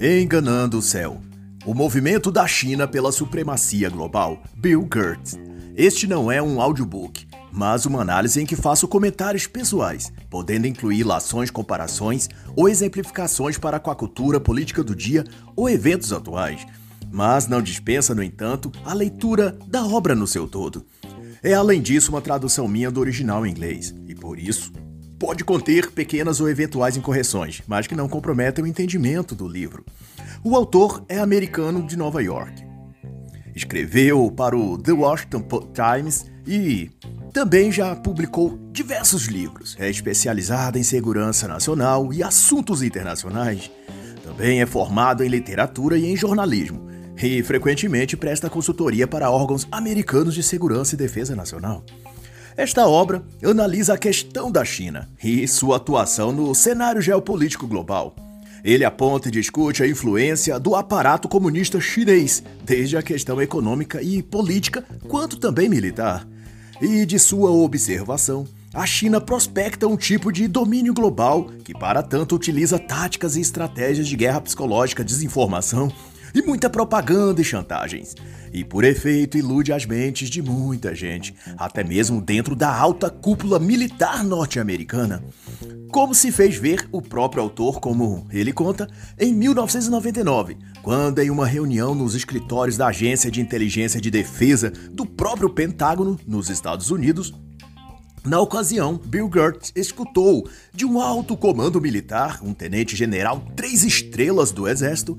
Enganando o Céu. O movimento da China pela supremacia global. Bill Gertz. Este não é um audiobook, mas uma análise em que faço comentários pessoais, podendo incluir lações, comparações ou exemplificações para com a cultura política do dia ou eventos atuais. Mas não dispensa, no entanto, a leitura da obra no seu todo. É além disso uma tradução minha do original em inglês, e por isso pode conter pequenas ou eventuais incorreções, mas que não comprometem o entendimento do livro. O autor é americano de Nova York. Escreveu para o The Washington Times e também já publicou diversos livros. É especializado em segurança nacional e assuntos internacionais. Também é formado em literatura e em jornalismo e frequentemente presta consultoria para órgãos americanos de segurança e defesa nacional. Esta obra analisa a questão da China e sua atuação no cenário geopolítico global. Ele aponta e discute a influência do aparato comunista chinês, desde a questão econômica e política, quanto também militar. E de sua observação, a China prospecta um tipo de domínio global que, para tanto, utiliza táticas e estratégias de guerra psicológica, desinformação e muita propaganda e chantagens. E por efeito ilude as mentes de muita gente, até mesmo dentro da alta cúpula militar norte-americana. Como se fez ver o próprio autor, como ele conta, em 1999, quando em uma reunião nos escritórios da Agência de Inteligência de Defesa do próprio Pentágono, nos Estados Unidos, na ocasião, Bill Gertz escutou de um alto comando militar, um tenente-general três estrelas do exército,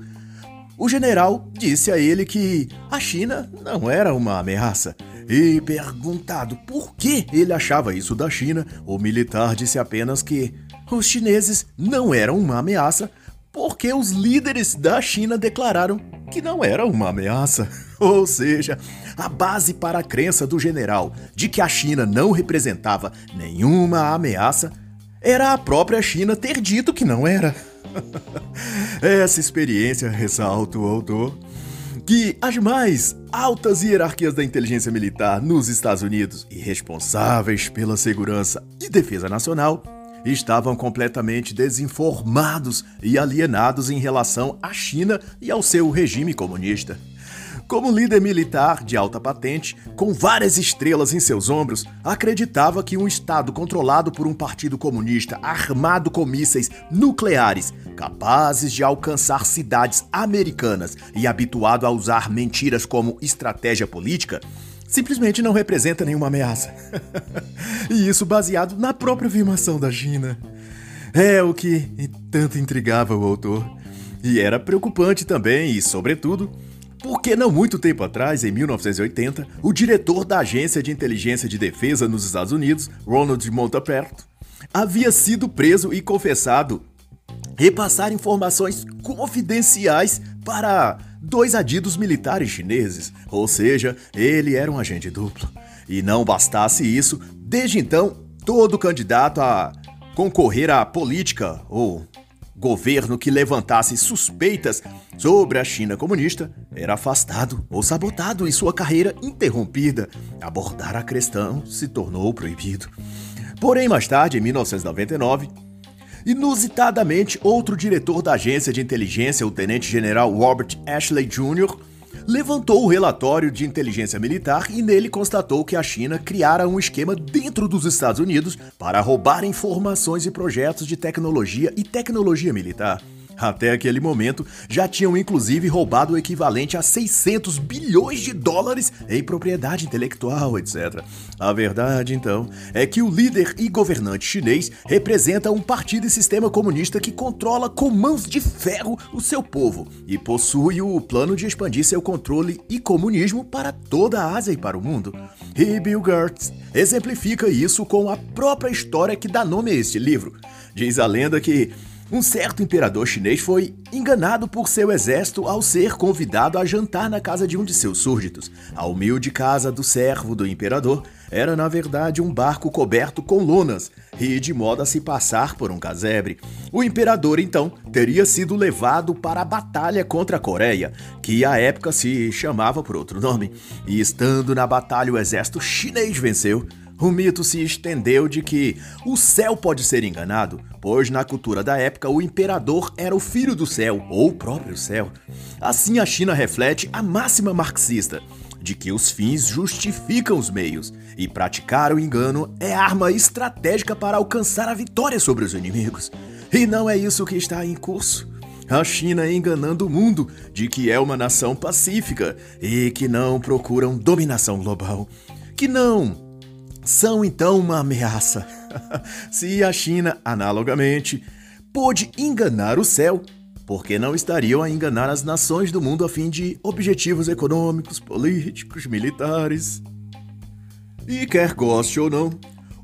o general disse a ele que a China não era uma ameaça. E perguntado por que ele achava isso da China, o militar disse apenas que os chineses não eram uma ameaça porque os líderes da China declararam que não era uma ameaça. Ou seja, a base para a crença do general de que a China não representava nenhuma ameaça era a própria China ter dito que não era. Essa experiência, ressalta o autor, que as mais altas hierarquias da inteligência militar nos Estados Unidos e responsáveis pela segurança e defesa nacional estavam completamente desinformados e alienados em relação à China e ao seu regime comunista. Como líder militar de alta patente, com várias estrelas em seus ombros, acreditava que um Estado controlado por um partido comunista armado com mísseis nucleares, capazes de alcançar cidades americanas e habituado a usar mentiras como estratégia política, simplesmente não representa nenhuma ameaça. e isso baseado na própria afirmação da China. É o que tanto intrigava o autor. E era preocupante também, e sobretudo, porque não muito tempo atrás, em 1980, o diretor da Agência de Inteligência de Defesa nos Estados Unidos, Ronald Montaperto, havia sido preso e confessado repassar informações confidenciais para dois adidos militares chineses, ou seja, ele era um agente duplo. E não bastasse isso, desde então, todo candidato a concorrer à política ou governo que levantasse suspeitas sobre a China comunista era afastado ou sabotado e sua carreira interrompida. Abordar a questão se tornou proibido. Porém, mais tarde, em 1999, inusitadamente, outro diretor da agência de inteligência, o tenente-general Robert Ashley Jr., levantou o relatório de inteligência militar e nele constatou que a China criara um esquema dentro dos Estados Unidos para roubar informações e projetos de tecnologia e tecnologia militar. Até aquele momento, já tinham inclusive roubado o equivalente a 600 bilhões de dólares em propriedade intelectual, etc. A verdade, então, é que o líder e governante chinês representa um partido e sistema comunista que controla com mãos de ferro o seu povo e possui o plano de expandir seu controle e comunismo para toda a Ásia e para o mundo. E Bill Gertz exemplifica isso com a própria história que dá nome a este livro. Diz a lenda que um certo imperador chinês foi enganado por seu exército ao ser convidado a jantar na casa de um de seus súditos. A humilde casa do servo do imperador era, na verdade, um barco coberto com lonas e de modo a se passar por um casebre. O imperador, então, teria sido levado para a batalha contra a Coreia, que à época se chamava por outro nome. E estando na batalha, o exército chinês venceu o mito se estendeu de que o céu pode ser enganado, pois na cultura da época o imperador era o filho do céu, ou o próprio céu. Assim a China reflete a máxima marxista de que os fins justificam os meios, e praticar o engano é arma estratégica para alcançar a vitória sobre os inimigos. E não é isso que está em curso. A China enganando o mundo de que é uma nação pacífica e que não procuram dominação global, que não são então uma ameaça. Se a China, analogamente, pôde enganar o céu, por que não estariam a enganar as nações do mundo a fim de objetivos econômicos, políticos, militares? E quer goste ou não,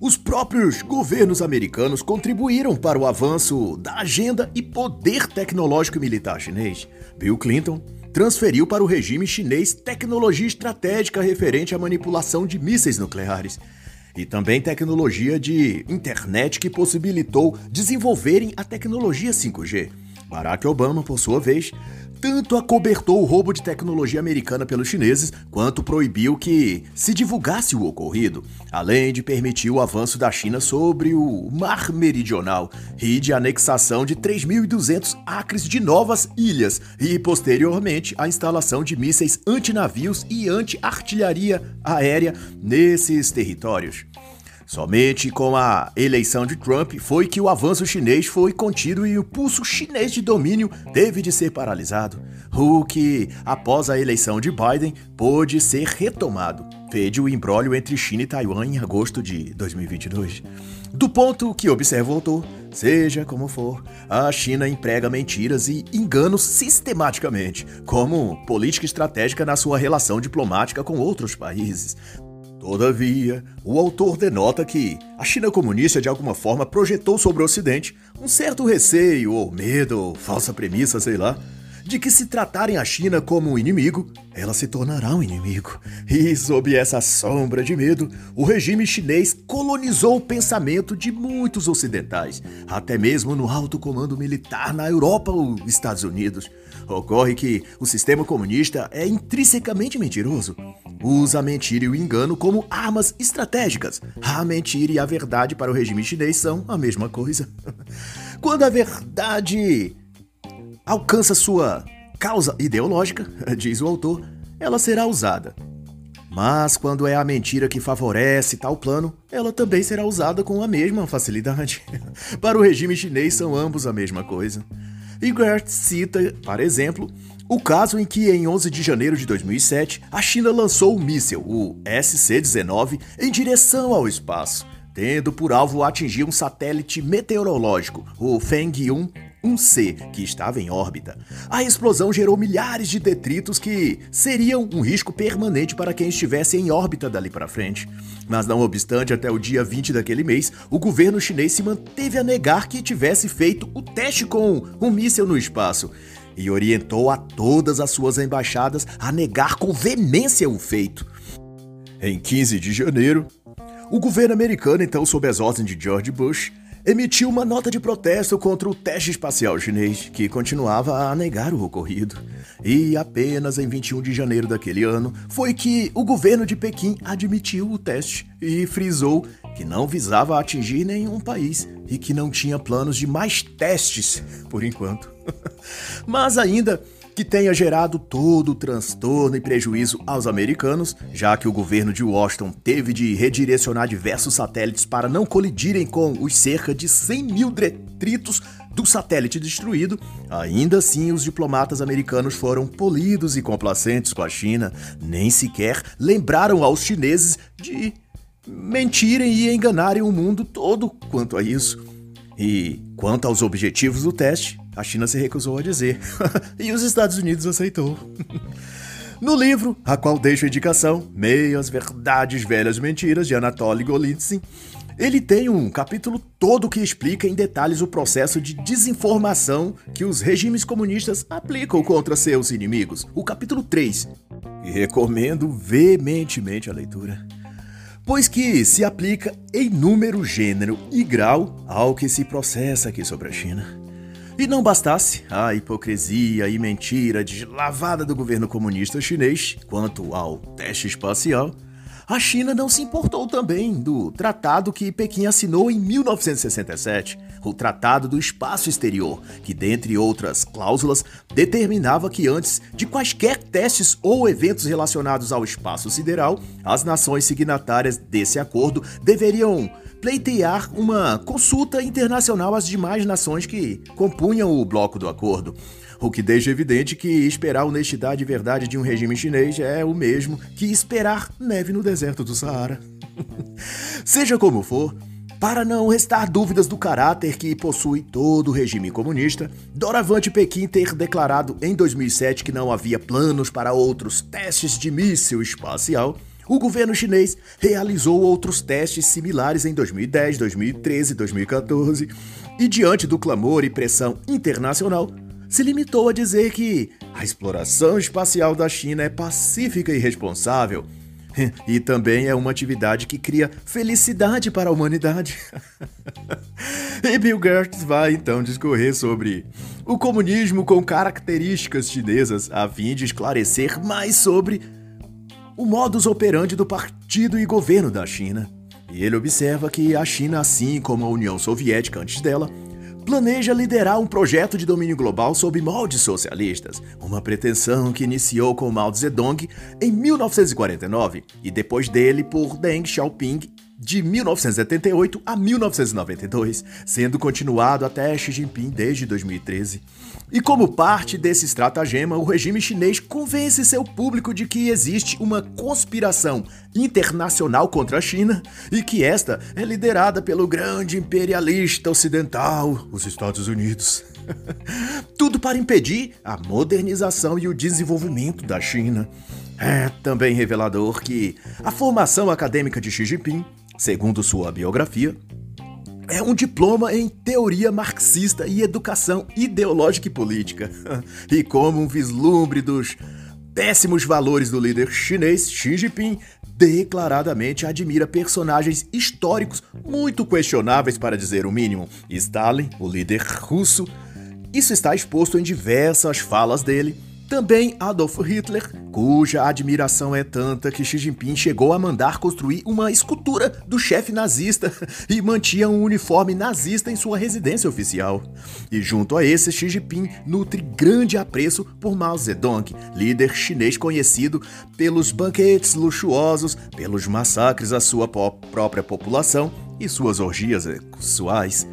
os próprios governos americanos contribuíram para o avanço da agenda e poder tecnológico e militar chinês. Bill Clinton transferiu para o regime chinês tecnologia estratégica referente à manipulação de mísseis nucleares e também tecnologia de internet que possibilitou desenvolverem a tecnologia 5G. Barack Obama, por sua vez, tanto acobertou o roubo de tecnologia americana pelos chineses, quanto proibiu que se divulgasse o ocorrido, além de permitir o avanço da China sobre o Mar Meridional e de anexação de 3.200 acres de novas ilhas e, posteriormente, a instalação de mísseis antinavios e anti-artilharia aérea nesses territórios. Somente com a eleição de Trump foi que o avanço chinês foi contido e o pulso chinês de domínio teve de ser paralisado, o que, após a eleição de Biden, pôde ser retomado. Fede o imbróglio entre China e Taiwan em agosto de 2022. Do ponto que observa o autor, seja como for, a China emprega mentiras e enganos sistematicamente, como política estratégica na sua relação diplomática com outros países, Todavia, o autor denota que a China comunista de alguma forma projetou sobre o Ocidente um certo receio ou medo ou falsa premissa, sei lá, de que se tratarem a China como um inimigo, ela se tornará um inimigo. E sob essa sombra de medo, o regime chinês colonizou o pensamento de muitos ocidentais, até mesmo no alto comando militar na Europa ou Estados Unidos. Ocorre que o sistema comunista é intrinsecamente mentiroso usa a mentira e o engano como armas estratégicas. A mentira e a verdade para o regime chinês são a mesma coisa. Quando a verdade alcança sua causa ideológica, diz o autor, ela será usada. Mas quando é a mentira que favorece tal plano, ela também será usada com a mesma facilidade. Para o regime chinês, são ambos a mesma coisa. E Gert cita, para exemplo, o caso em que, em 11 de janeiro de 2007, a China lançou o míssil, o SC-19, em direção ao espaço, tendo por alvo atingir um satélite meteorológico, o Feng-1 1C, que estava em órbita. A explosão gerou milhares de detritos que seriam um risco permanente para quem estivesse em órbita dali para frente. Mas não obstante, até o dia 20 daquele mês, o governo chinês se manteve a negar que tivesse feito o teste com um míssil no espaço e orientou a todas as suas embaixadas a negar com veemência o feito. Em 15 de janeiro, o governo americano, então sob as ordens de George Bush, emitiu uma nota de protesto contra o teste espacial chinês, que continuava a negar o ocorrido. E apenas em 21 de janeiro daquele ano foi que o governo de Pequim admitiu o teste e frisou que não visava atingir nenhum país e que não tinha planos de mais testes por enquanto. Mas ainda que tenha gerado todo o transtorno e prejuízo aos americanos, já que o governo de Washington teve de redirecionar diversos satélites para não colidirem com os cerca de 100 mil detritos do satélite destruído, ainda assim os diplomatas americanos foram polidos e complacentes com a China, nem sequer lembraram aos chineses de mentirem e enganarem o mundo todo quanto a isso. E quanto aos objetivos do teste, a China se recusou a dizer, e os Estados Unidos aceitou. No livro, a qual deixo a indicação, Meias Verdades Velhas Mentiras, de Anatoly Golitsyn, ele tem um capítulo todo que explica em detalhes o processo de desinformação que os regimes comunistas aplicam contra seus inimigos. O capítulo 3. E recomendo veementemente a leitura pois que se aplica em número, gênero e grau ao que se processa aqui sobre a China. E não bastasse a hipocrisia e mentira deslavada do governo comunista chinês quanto ao teste espacial, a China não se importou também do tratado que Pequim assinou em 1967, o Tratado do Espaço Exterior, que, dentre outras cláusulas, determinava que antes de quaisquer testes ou eventos relacionados ao espaço sideral, as nações signatárias desse acordo deveriam pleitear uma consulta internacional às demais nações que compunham o bloco do acordo o que deixa evidente que esperar honestidade e verdade de um regime chinês é o mesmo que esperar neve no deserto do Saara. Seja como for, para não restar dúvidas do caráter que possui todo o regime comunista, doravante Pequim ter declarado em 2007 que não havia planos para outros testes de míssil espacial, o governo chinês realizou outros testes similares em 2010, 2013 e 2014, e diante do clamor e pressão internacional, se limitou a dizer que a exploração espacial da China é pacífica e responsável. E também é uma atividade que cria felicidade para a humanidade. e Bill Gates vai então discorrer sobre o comunismo com características chinesas, a fim de esclarecer mais sobre o modus operandi do partido e governo da China. E ele observa que a China, assim como a União Soviética antes dela, planeja liderar um projeto de domínio global sob moldes socialistas, uma pretensão que iniciou com Mao Zedong em 1949 e depois dele por Deng Xiaoping de 1978 a 1992, sendo continuado até Xi Jinping desde 2013. E como parte desse estratagema, o regime chinês convence seu público de que existe uma conspiração internacional contra a China e que esta é liderada pelo grande imperialista ocidental, os Estados Unidos. Tudo para impedir a modernização e o desenvolvimento da China. É também revelador que a formação acadêmica de Xi Jinping Segundo sua biografia, é um diploma em teoria marxista e educação ideológica e política. e como um vislumbre dos péssimos valores do líder chinês Xi Jinping, declaradamente admira personagens históricos muito questionáveis, para dizer o mínimo. Stalin, o líder russo. Isso está exposto em diversas falas dele também Adolf Hitler, cuja admiração é tanta que Xi Jinping chegou a mandar construir uma escultura do chefe nazista e mantinha um uniforme nazista em sua residência oficial. E junto a esse, Xi Jinping nutre grande apreço por Mao Zedong, líder chinês conhecido pelos banquetes luxuosos, pelos massacres à sua própria população e suas orgias sexuais.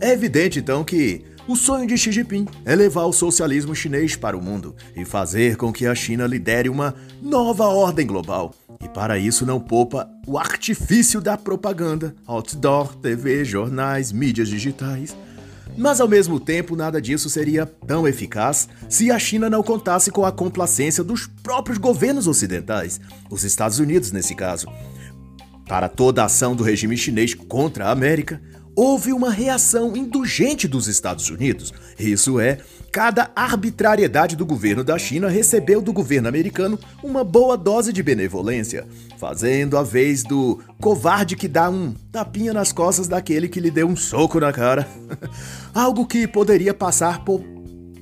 É evidente então que o sonho de Xi Jinping é levar o socialismo chinês para o mundo e fazer com que a China lidere uma nova ordem global. E para isso não poupa o artifício da propaganda, outdoor, TV, jornais, mídias digitais. Mas ao mesmo tempo, nada disso seria tão eficaz se a China não contasse com a complacência dos próprios governos ocidentais, os Estados Unidos nesse caso. Para toda a ação do regime chinês contra a América, houve uma reação indulgente dos Estados Unidos. Isso é, cada arbitrariedade do governo da China recebeu do governo americano uma boa dose de benevolência, fazendo a vez do covarde que dá um tapinha nas costas daquele que lhe deu um soco na cara. Algo que poderia passar por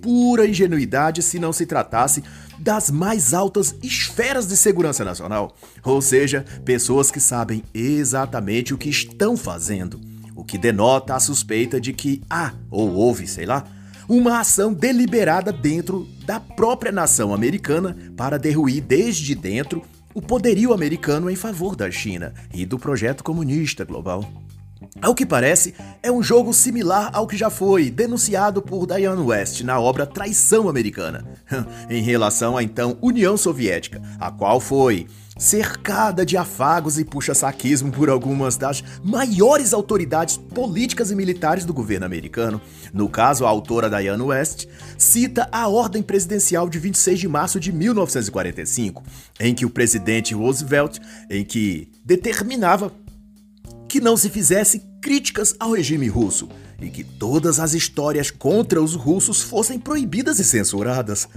pura ingenuidade se não se tratasse das mais altas esferas de segurança nacional, ou seja, pessoas que sabem exatamente o que estão fazendo o que denota a suspeita de que há, ou houve, sei lá, uma ação deliberada dentro da própria nação americana para derruir desde dentro o poderio americano em favor da China e do projeto comunista global. Ao que parece, é um jogo similar ao que já foi denunciado por Diane West na obra Traição Americana, em relação à então União Soviética, a qual foi cercada de afagos e puxa-saquismo por algumas das maiores autoridades políticas e militares do governo americano. No caso, a autora Diane West cita a ordem presidencial de 26 de março de 1945, em que o presidente Roosevelt, em que determinava que não se fizesse críticas ao regime russo e que todas as histórias contra os russos fossem proibidas e censuradas.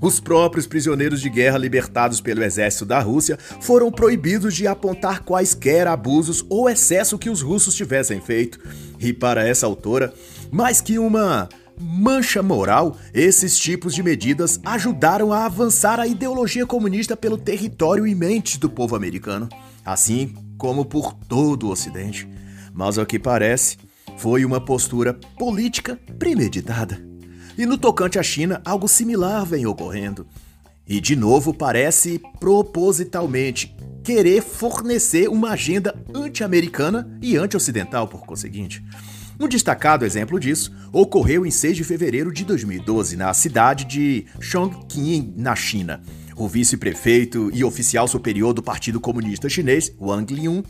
Os próprios prisioneiros de guerra libertados pelo exército da Rússia foram proibidos de apontar quaisquer abusos ou excesso que os russos tivessem feito. E para essa autora, mais que uma mancha moral, esses tipos de medidas ajudaram a avançar a ideologia comunista pelo território e mente do povo americano. assim como por todo o Ocidente. Mas ao que parece, foi uma postura política premeditada. E no tocante à China, algo similar vem ocorrendo. E de novo parece propositalmente querer fornecer uma agenda anti-americana e anti-ocidental, por conseguinte. Um destacado exemplo disso ocorreu em 6 de fevereiro de 2012, na cidade de Chongqing, na China. O vice-prefeito e oficial superior do Partido Comunista Chinês, Wang Liun,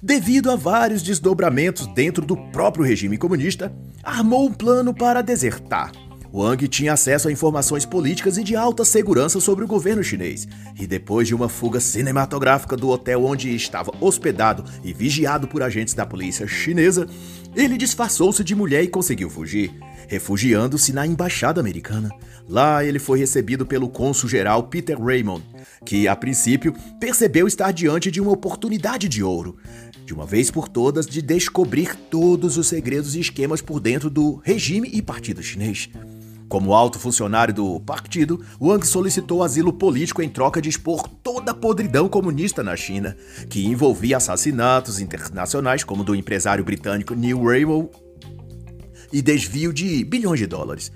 devido a vários desdobramentos dentro do próprio regime comunista, armou um plano para desertar. Wang tinha acesso a informações políticas e de alta segurança sobre o governo chinês, e depois de uma fuga cinematográfica do hotel onde estava hospedado e vigiado por agentes da polícia chinesa, ele disfarçou-se de mulher e conseguiu fugir, refugiando-se na embaixada americana. Lá ele foi recebido pelo cônsul-geral Peter Raymond, que a princípio percebeu estar diante de uma oportunidade de ouro, de uma vez por todas de descobrir todos os segredos e esquemas por dentro do regime e partido chinês. Como alto funcionário do partido, Wang solicitou asilo político em troca de expor toda a podridão comunista na China, que envolvia assassinatos internacionais como do empresário britânico Neil Raymond e desvio de bilhões de dólares.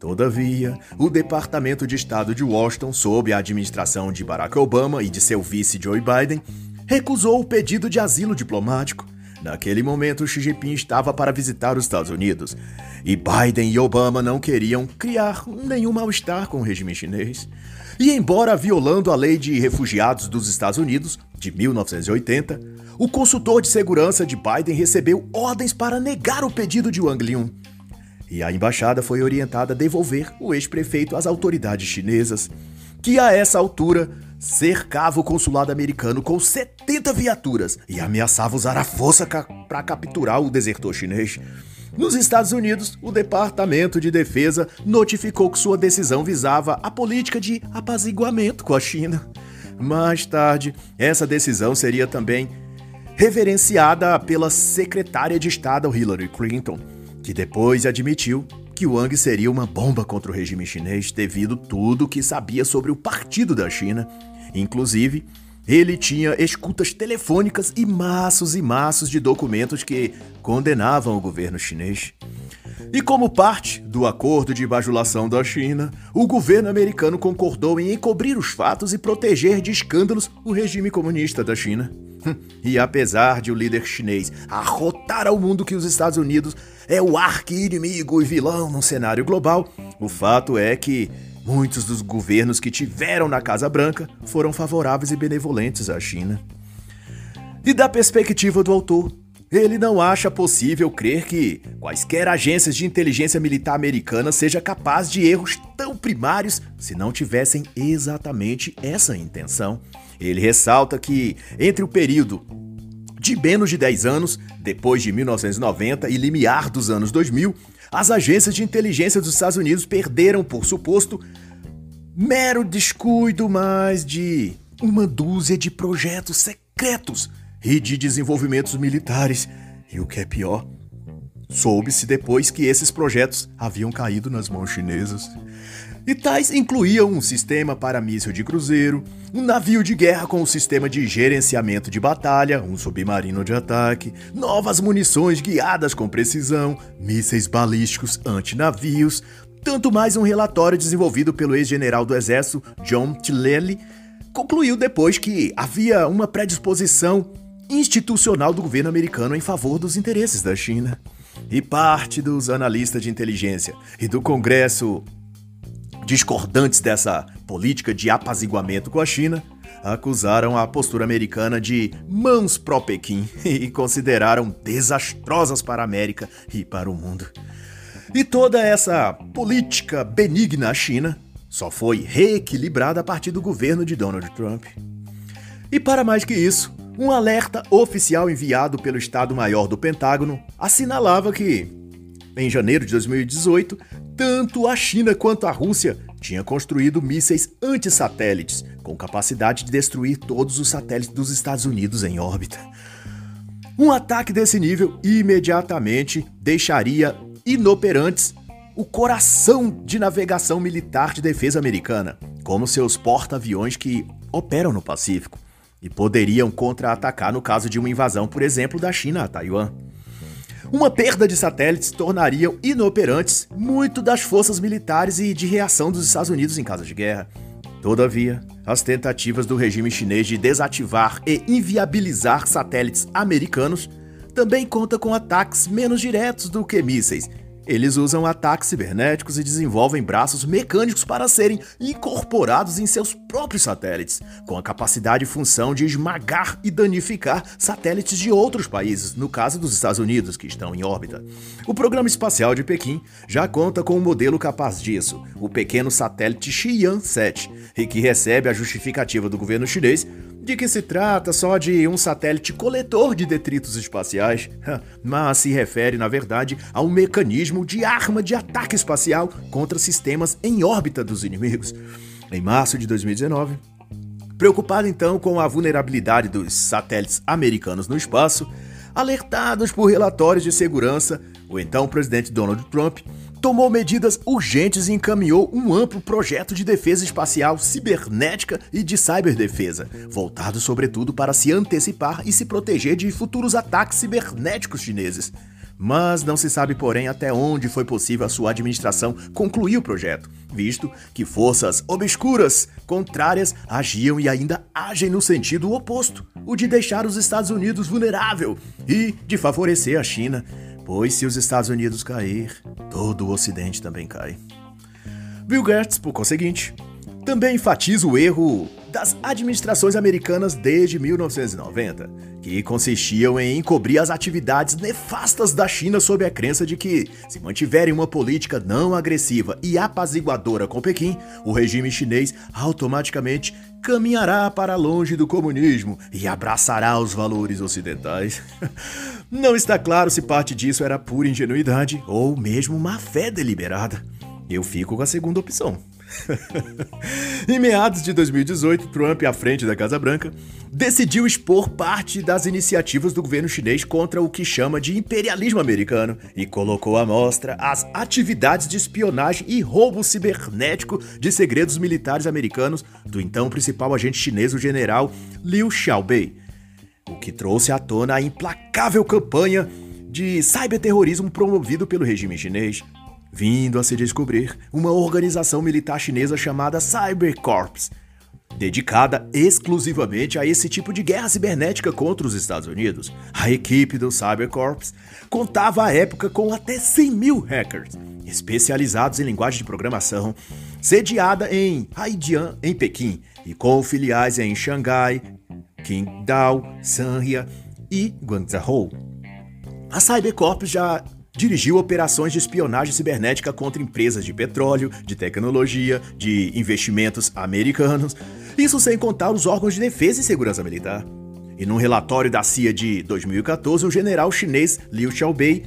Todavia, o Departamento de Estado de Washington, sob a administração de Barack Obama e de seu vice Joe Biden, recusou o pedido de asilo diplomático Naquele momento, Xi Jinping estava para visitar os Estados Unidos e Biden e Obama não queriam criar nenhum mal-estar com o regime chinês. E embora violando a lei de refugiados dos Estados Unidos de 1980, o consultor de segurança de Biden recebeu ordens para negar o pedido de Wang Liun. E a embaixada foi orientada a devolver o ex-prefeito às autoridades chinesas, que a essa altura cercava o consulado americano com 70 viaturas e ameaçava usar a força ca para capturar o desertor chinês. Nos Estados Unidos, o Departamento de Defesa notificou que sua decisão visava a política de apaziguamento com a China. Mais tarde, essa decisão seria também reverenciada pela secretária de Estado Hillary Clinton, que depois admitiu que Wang seria uma bomba contra o regime chinês devido tudo que sabia sobre o partido da China. Inclusive, ele tinha escutas telefônicas e maços e maços de documentos que condenavam o governo chinês. E como parte do acordo de bajulação da China, o governo americano concordou em encobrir os fatos e proteger de escândalos o regime comunista da China. E apesar de o líder chinês arrotar ao mundo que os Estados Unidos é o arqui-inimigo e vilão no cenário global, o fato é que muitos dos governos que tiveram na Casa Branca foram favoráveis e benevolentes à China. E da perspectiva do autor, ele não acha possível crer que quaisquer agências de inteligência militar americana seja capaz de erros tão primários se não tivessem exatamente essa intenção. Ele ressalta que, entre o período de menos de 10 anos, depois de 1990 e limiar dos anos 2000, as agências de inteligência dos Estados Unidos perderam, por suposto, mero descuido mais de uma dúzia de projetos secretos e de desenvolvimentos militares. E o que é pior, soube-se depois que esses projetos haviam caído nas mãos chinesas. E tais incluíam um sistema para míssil de cruzeiro, um navio de guerra com um sistema de gerenciamento de batalha, um submarino de ataque, novas munições guiadas com precisão, mísseis balísticos antinavios, tanto mais um relatório desenvolvido pelo ex-general do Exército John Tilley concluiu depois que havia uma predisposição institucional do governo americano em favor dos interesses da China. E parte dos analistas de inteligência e do Congresso discordantes dessa política de apaziguamento com a China acusaram a postura americana de mãos pró-Pequim e consideraram desastrosas para a América e para o mundo. E toda essa política benigna à China só foi reequilibrada a partir do governo de Donald Trump. E para mais que isso, um alerta oficial enviado pelo Estado-Maior do Pentágono assinalava que, em janeiro de 2018, tanto a China quanto a Rússia tinham construído mísseis antissatélites com capacidade de destruir todos os satélites dos Estados Unidos em órbita. Um ataque desse nível imediatamente deixaria inoperantes o coração de navegação militar de defesa americana, como seus porta-aviões que operam no Pacífico. e poderiam contra-atacar no caso de uma invasão, por exemplo, da China a Taiwan. Uma perda de satélites tornariam inoperantes muito das forças militares e de reação dos Estados Unidos em caso de guerra. Todavia, as tentativas do regime chinês de desativar e inviabilizar satélites americanos também conta com ataques menos diretos do que mísseis eles usam ataques cibernéticos e desenvolvem braços mecânicos para serem incorporados em seus próprios satélites, com a capacidade e função de esmagar e danificar satélites de outros países, no caso dos Estados Unidos, que estão em órbita. O programa espacial de Pequim já conta com um modelo capaz disso, o pequeno satélite Xi'an-7, e que recebe a justificativa do governo chinês de que se trata só de um satélite coletor de detritos espaciais, mas se refere, na verdade, a um mecanismo de arma de ataque espacial contra sistemas em órbita dos inimigos. Em março de 2019, preocupado então com a vulnerabilidade dos satélites americanos no espaço, alertados por relatórios de segurança, o então presidente Donald Trump tomou medidas urgentes e encaminhou um amplo projeto de defesa espacial cibernética e de ciberdefesa, voltado sobretudo para se antecipar e se proteger de futuros ataques cibernéticos chineses. Mas não se sabe, porém, até onde foi possível a sua administração concluir o projeto, visto que forças obscuras contrárias agiam e ainda agem no sentido oposto, o de deixar os Estados Unidos vulnerável e de favorecer a China pois se os Estados Unidos cair, todo o Ocidente também cai. Bill Gates, por conseguinte, também enfatiza o erro das administrações americanas desde 1990, que consistiam em encobrir as atividades nefastas da China sob a crença de que, se mantiverem uma política não agressiva e apaziguadora com Pequim, o regime chinês automaticamente caminhará para longe do comunismo e abraçará os valores ocidentais. Não está claro se parte disso era pura ingenuidade ou mesmo má fé deliberada. Eu fico com a segunda opção. em meados de 2018, Trump, à frente da Casa Branca, decidiu expor parte das iniciativas do governo chinês contra o que chama de imperialismo americano e colocou à mostra as atividades de espionagem e roubo cibernético de segredos militares americanos do então principal agente chinês, o general Liu Xiaobei o que trouxe à tona a implacável campanha de cyberterrorismo promovido pelo regime chinês, vindo a se descobrir uma organização militar chinesa chamada Cybercorps, dedicada exclusivamente a esse tipo de guerra cibernética contra os Estados Unidos. A equipe do Cybercorps contava à época com até 100 mil hackers, especializados em linguagem de programação, sediada em Haidian, em Pequim, e com filiais em Xangai, Qingdao, Sanria e Guangzhou. A Cybercorp já dirigiu operações de espionagem cibernética contra empresas de petróleo, de tecnologia, de investimentos americanos, isso sem contar os órgãos de defesa e segurança militar. E num relatório da CIA de 2014, o general chinês Liu Xiaobei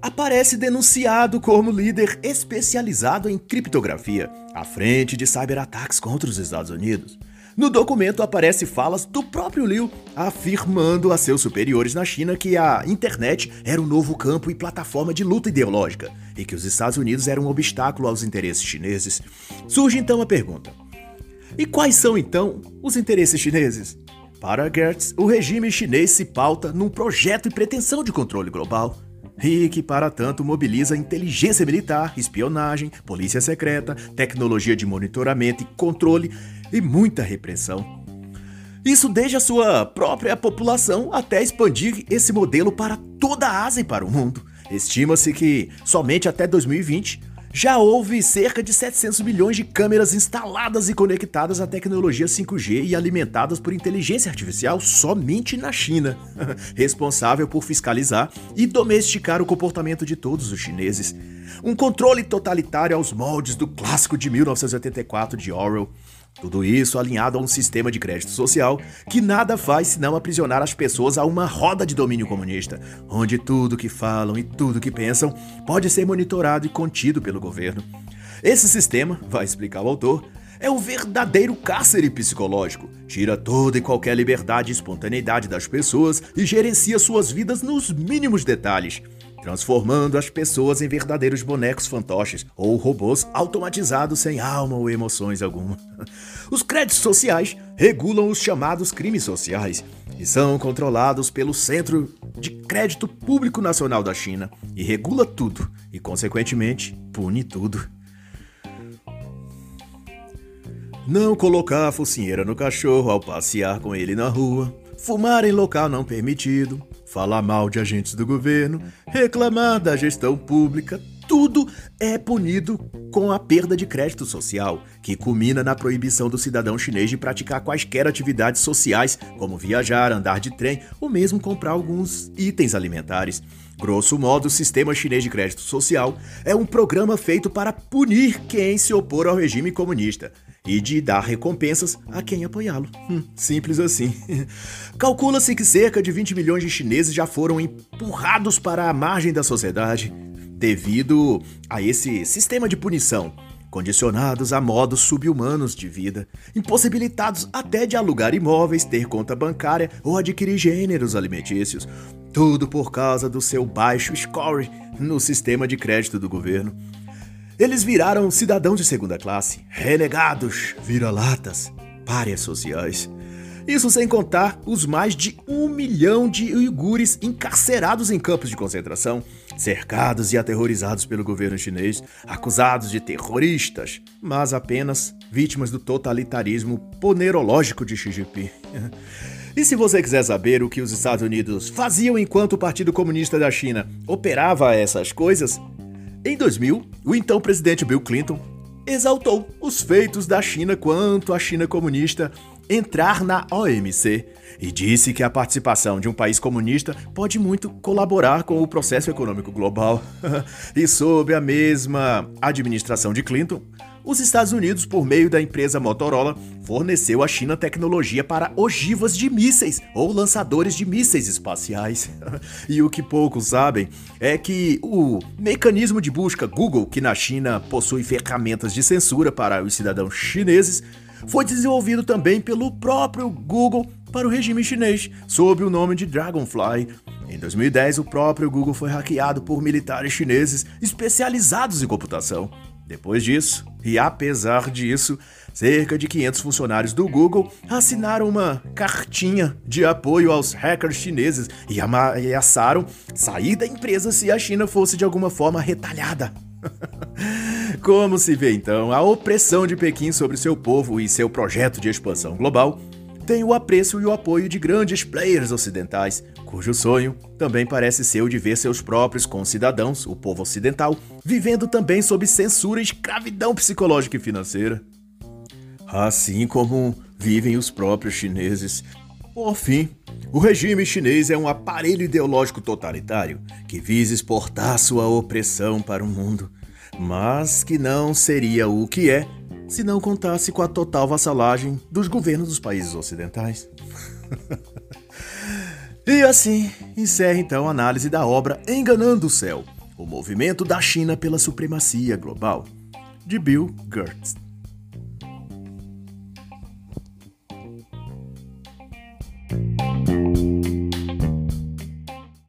aparece denunciado como líder especializado em criptografia, à frente de cyberataques contra os Estados Unidos. No documento aparece falas do próprio Liu afirmando a seus superiores na China que a internet era um novo campo e plataforma de luta ideológica e que os Estados Unidos eram um obstáculo aos interesses chineses. Surge então a pergunta: e quais são então os interesses chineses? Para Gertz, o regime chinês se pauta num projeto e pretensão de controle global e que, para tanto, mobiliza inteligência militar, espionagem, polícia secreta, tecnologia de monitoramento e controle e muita repressão. Isso desde a sua própria população até expandir esse modelo para toda a Ásia e para o mundo. Estima-se que somente até 2020 já houve cerca de 700 milhões de câmeras instaladas e conectadas à tecnologia 5G e alimentadas por inteligência artificial somente na China, responsável por fiscalizar e domesticar o comportamento de todos os chineses. Um controle totalitário aos moldes do clássico de 1984 de Orwell. Tudo isso alinhado a um sistema de crédito social que nada faz senão aprisionar as pessoas a uma roda de domínio comunista, onde tudo que falam e tudo que pensam pode ser monitorado e contido pelo governo. Esse sistema, vai explicar o autor, é um verdadeiro cárcere psicológico. Tira toda e qualquer liberdade e espontaneidade das pessoas e gerencia suas vidas nos mínimos detalhes. Transformando as pessoas em verdadeiros bonecos fantoches ou robôs automatizados sem alma ou emoções alguma. Os créditos sociais regulam os chamados crimes sociais e são controlados pelo Centro de Crédito Público Nacional da China e regula tudo e, consequentemente, pune tudo. Não colocar a focinheira no cachorro ao passear com ele na rua, fumar em local não permitido, falar mal de agentes do governo, reclamar da gestão pública, tudo é punido com a perda de crédito social, que culmina na proibição do cidadão chinês de praticar quaisquer atividades sociais, como viajar, andar de trem ou mesmo comprar alguns itens alimentares. Grosso modo, o sistema chinês de crédito social é um programa feito para punir quem se opor ao regime comunista e de dar recompensas a quem apoiá-lo. Hum, simples assim. Calcula-se que cerca de 20 milhões de chineses já foram empurrados para a margem da sociedade devido a esse sistema de punição, condicionados a modos subhumanos de vida, impossibilitados até de alugar imóveis, ter conta bancária ou adquirir gêneros alimentícios. Tudo por causa do seu baixo score no sistema de crédito do governo. Eles viraram cidadãos de segunda classe, renegados, vira-latas, párias sociais. Isso sem contar os mais de um milhão de uigures encarcerados em campos de concentração, cercados e aterrorizados pelo governo chinês, acusados de terroristas, mas apenas vítimas do totalitarismo ponerológico de Xi Jinping. E se você quiser saber o que os Estados Unidos faziam enquanto o Partido Comunista da China operava essas coisas, em 2000, o então presidente Bill Clinton exaltou os feitos da China quanto a China comunista entrar na OMC e disse que a participação de um país comunista pode muito colaborar com o processo econômico global. e sob a mesma administração de Clinton, os Estados Unidos, por meio da empresa Motorola, forneceu à China tecnologia para ogivas de mísseis ou lançadores de mísseis espaciais. e o que poucos sabem é que o mecanismo de busca Google, que na China possui ferramentas de censura para os cidadãos chineses, foi desenvolvido também pelo próprio Google para o regime chinês, sob o nome de Dragonfly. Em 2010, o próprio Google foi hackeado por militares chineses especializados em computação. Depois disso, e apesar disso, cerca de 500 funcionários do Google assinaram uma cartinha de apoio aos hackers chineses e ameaçaram sair da empresa se a China fosse de alguma forma retalhada. Como se vê então, a opressão de Pequim sobre seu povo e seu projeto de expansão global tem o apreço e o apoio de grandes players ocidentais, cujo sonho também parece ser o de ver seus próprios concidadãos, o povo ocidental, vivendo também sob censura e escravidão psicológica e financeira. Assim como vivem os próprios chineses. Por fim, o regime chinês é um aparelho ideológico totalitário que visa exportar sua opressão para o mundo, mas que não seria o que é se não contasse com a total vassalagem dos governos dos países ocidentais. e assim encerra então a análise da obra Enganando o Céu, o movimento da China pela supremacia global, de Bill Gertz.